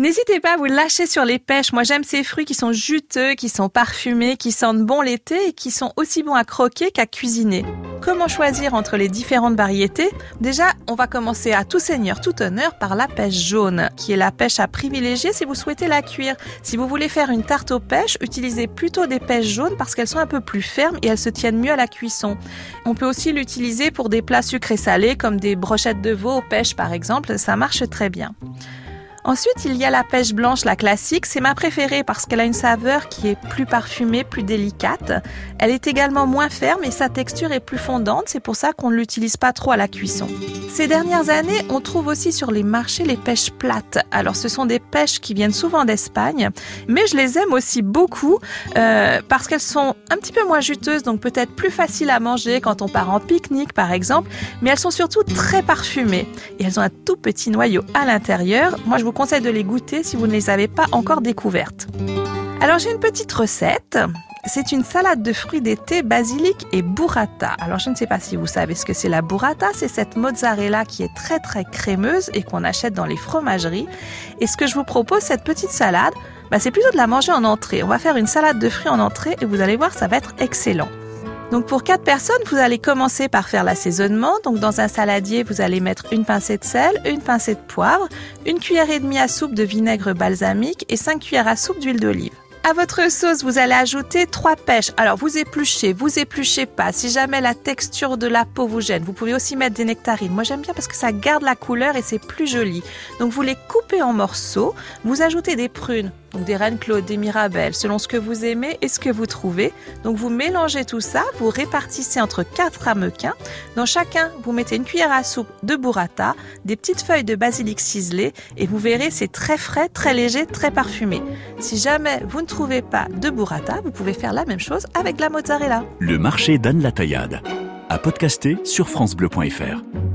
N'hésitez pas à vous lâcher sur les pêches. Moi, j'aime ces fruits qui sont juteux, qui sont parfumés, qui sentent bon l'été et qui sont aussi bons à croquer qu'à cuisiner. Comment choisir entre les différentes variétés? Déjà, on va commencer à tout seigneur, tout honneur par la pêche jaune, qui est la pêche à privilégier si vous souhaitez la cuire. Si vous voulez faire une tarte aux pêches, utilisez plutôt des pêches jaunes parce qu'elles sont un peu plus fermes et elles se tiennent mieux à la cuisson. On peut aussi l'utiliser pour des plats sucrés salés comme des brochettes de veau aux pêches par exemple, ça marche très bien. Ensuite, il y a la pêche blanche, la classique. C'est ma préférée parce qu'elle a une saveur qui est plus parfumée, plus délicate. Elle est également moins ferme et sa texture est plus fondante. C'est pour ça qu'on ne l'utilise pas trop à la cuisson. Ces dernières années, on trouve aussi sur les marchés les pêches plates. Alors, ce sont des pêches qui viennent souvent d'Espagne, mais je les aime aussi beaucoup euh, parce qu'elles sont un petit peu moins juteuses, donc peut-être plus faciles à manger quand on part en pique-nique, par exemple. Mais elles sont surtout très parfumées et elles ont un tout petit noyau à l'intérieur. Moi, je vous conseille de les goûter si vous ne les avez pas encore découvertes. Alors j'ai une petite recette. C'est une salade de fruits d'été, basilic et burrata. Alors je ne sais pas si vous savez ce que c'est la burrata, c'est cette mozzarella qui est très très crémeuse et qu'on achète dans les fromageries. Et ce que je vous propose, cette petite salade, bah, c'est plutôt de la manger en entrée. On va faire une salade de fruits en entrée et vous allez voir, ça va être excellent. Donc pour quatre personnes, vous allez commencer par faire l'assaisonnement. Donc dans un saladier, vous allez mettre une pincée de sel, une pincée de poivre, une cuillère et demie à soupe de vinaigre balsamique et 5 cuillères à soupe d'huile d'olive. À votre sauce, vous allez ajouter trois pêches. Alors, vous épluchez, vous épluchez pas. Si jamais la texture de la peau vous gêne, vous pouvez aussi mettre des nectarines. Moi, j'aime bien parce que ça garde la couleur et c'est plus joli. Donc, vous les coupez en morceaux. Vous ajoutez des prunes, donc des reines claudes, des mirabelles, selon ce que vous aimez et ce que vous trouvez. Donc, vous mélangez tout ça, vous répartissez entre quatre ramequins. Dans chacun, vous mettez une cuillère à soupe de burrata, des petites feuilles de basilic ciselées et vous verrez, c'est très frais, très léger, très parfumé. Si jamais vous ne trouvez pas de burrata, vous pouvez faire la même chose avec la mozzarella. Le marché d'Anne Latayade. À podcaster sur FranceBleu.fr.